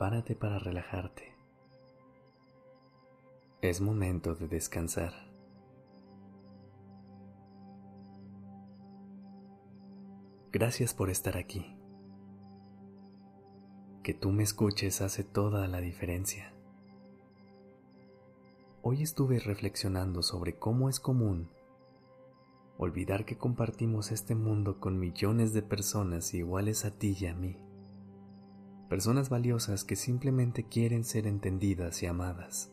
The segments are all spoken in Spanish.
Párate para relajarte. Es momento de descansar. Gracias por estar aquí. Que tú me escuches hace toda la diferencia. Hoy estuve reflexionando sobre cómo es común olvidar que compartimos este mundo con millones de personas iguales a ti y a mí. Personas valiosas que simplemente quieren ser entendidas y amadas.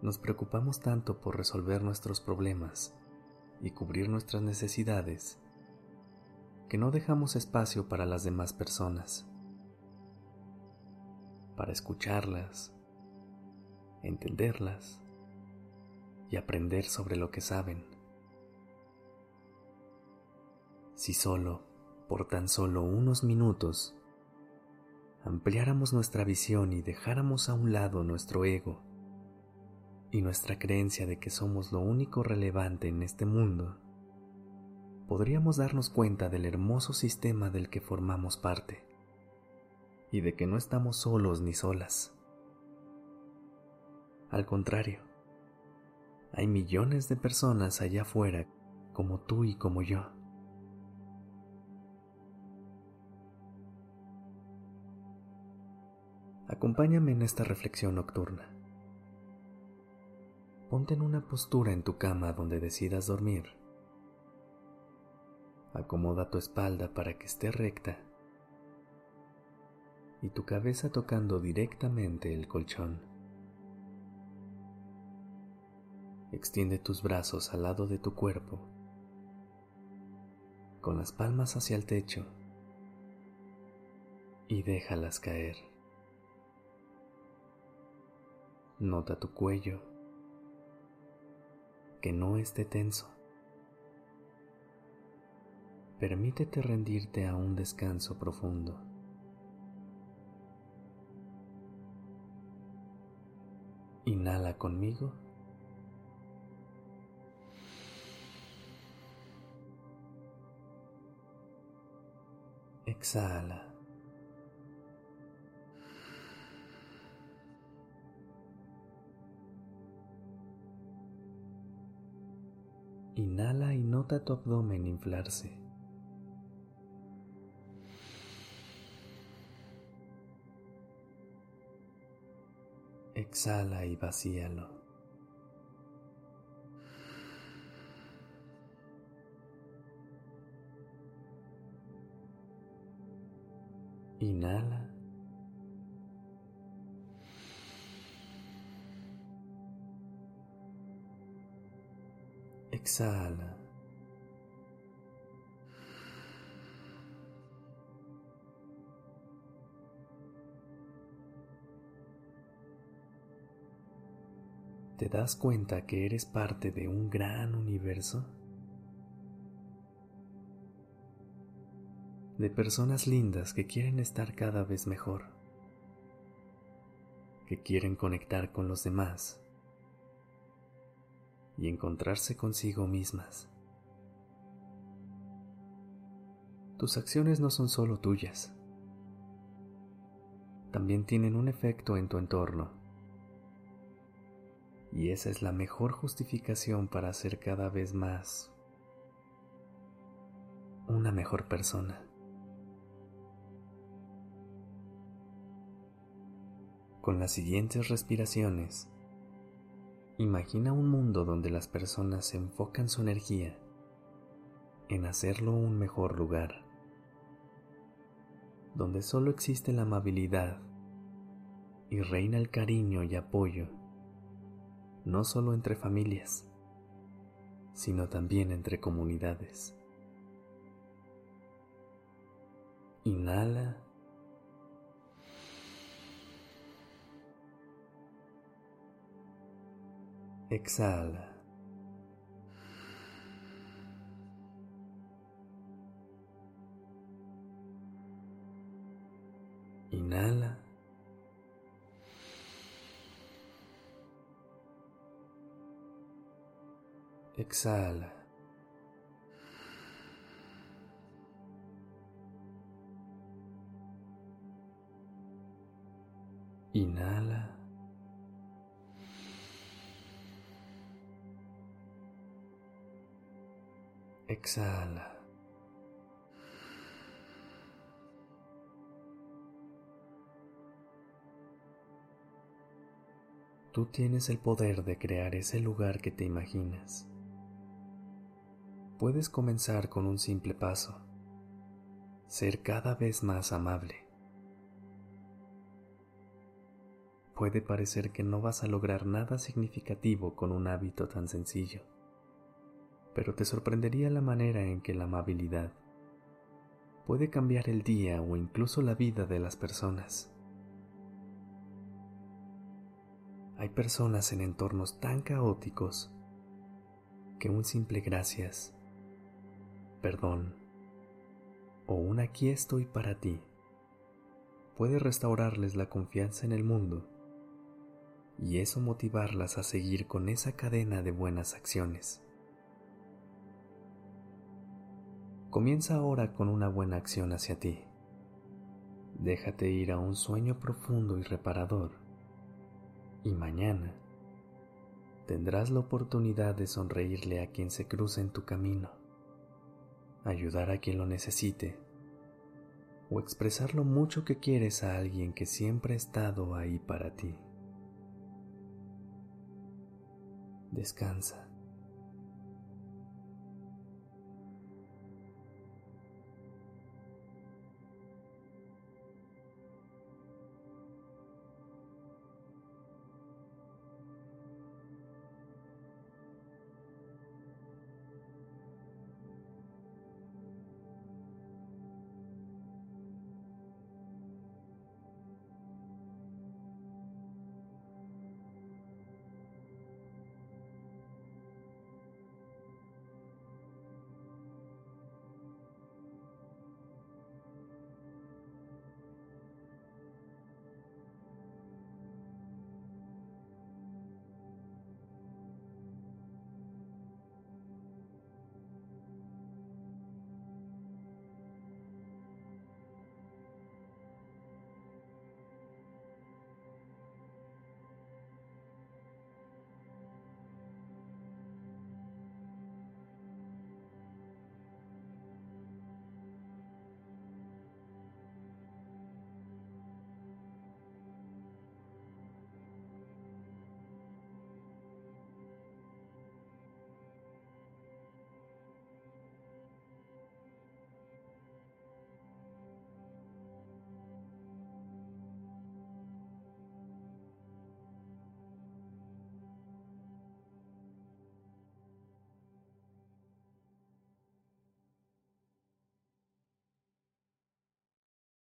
Nos preocupamos tanto por resolver nuestros problemas y cubrir nuestras necesidades que no dejamos espacio para las demás personas, para escucharlas, entenderlas y aprender sobre lo que saben. Si solo, por tan solo unos minutos, ampliáramos nuestra visión y dejáramos a un lado nuestro ego y nuestra creencia de que somos lo único relevante en este mundo, podríamos darnos cuenta del hermoso sistema del que formamos parte y de que no estamos solos ni solas. Al contrario, hay millones de personas allá afuera como tú y como yo. Acompáñame en esta reflexión nocturna. Ponte en una postura en tu cama donde decidas dormir. Acomoda tu espalda para que esté recta y tu cabeza tocando directamente el colchón. Extiende tus brazos al lado de tu cuerpo, con las palmas hacia el techo y déjalas caer. Nota tu cuello, que no esté tenso. Permítete rendirte a un descanso profundo. Inhala conmigo. Exhala. Nota tu abdomen inflarse. Exhala y vacíalo. Inhala. Exhala. ¿Te das cuenta que eres parte de un gran universo? de personas lindas que quieren estar cada vez mejor, que quieren conectar con los demás y encontrarse consigo mismas. Tus acciones no son solo tuyas, también tienen un efecto en tu entorno. Y esa es la mejor justificación para ser cada vez más una mejor persona. Con las siguientes respiraciones, imagina un mundo donde las personas enfocan su energía en hacerlo un mejor lugar, donde solo existe la amabilidad y reina el cariño y apoyo, no solo entre familias, sino también entre comunidades. Inhala. Exhala. Inhala. Exhala. Inhala. Exhala. Tú tienes el poder de crear ese lugar que te imaginas. Puedes comenzar con un simple paso, ser cada vez más amable. Puede parecer que no vas a lograr nada significativo con un hábito tan sencillo, pero te sorprendería la manera en que la amabilidad puede cambiar el día o incluso la vida de las personas. Hay personas en entornos tan caóticos que un simple gracias, perdón. O un aquí estoy para ti. Puede restaurarles la confianza en el mundo. Y eso motivarlas a seguir con esa cadena de buenas acciones. Comienza ahora con una buena acción hacia ti. Déjate ir a un sueño profundo y reparador. Y mañana tendrás la oportunidad de sonreírle a quien se cruce en tu camino, ayudar a quien lo necesite o expresar lo mucho que quieres a alguien que siempre ha estado ahí para ti. Descansa.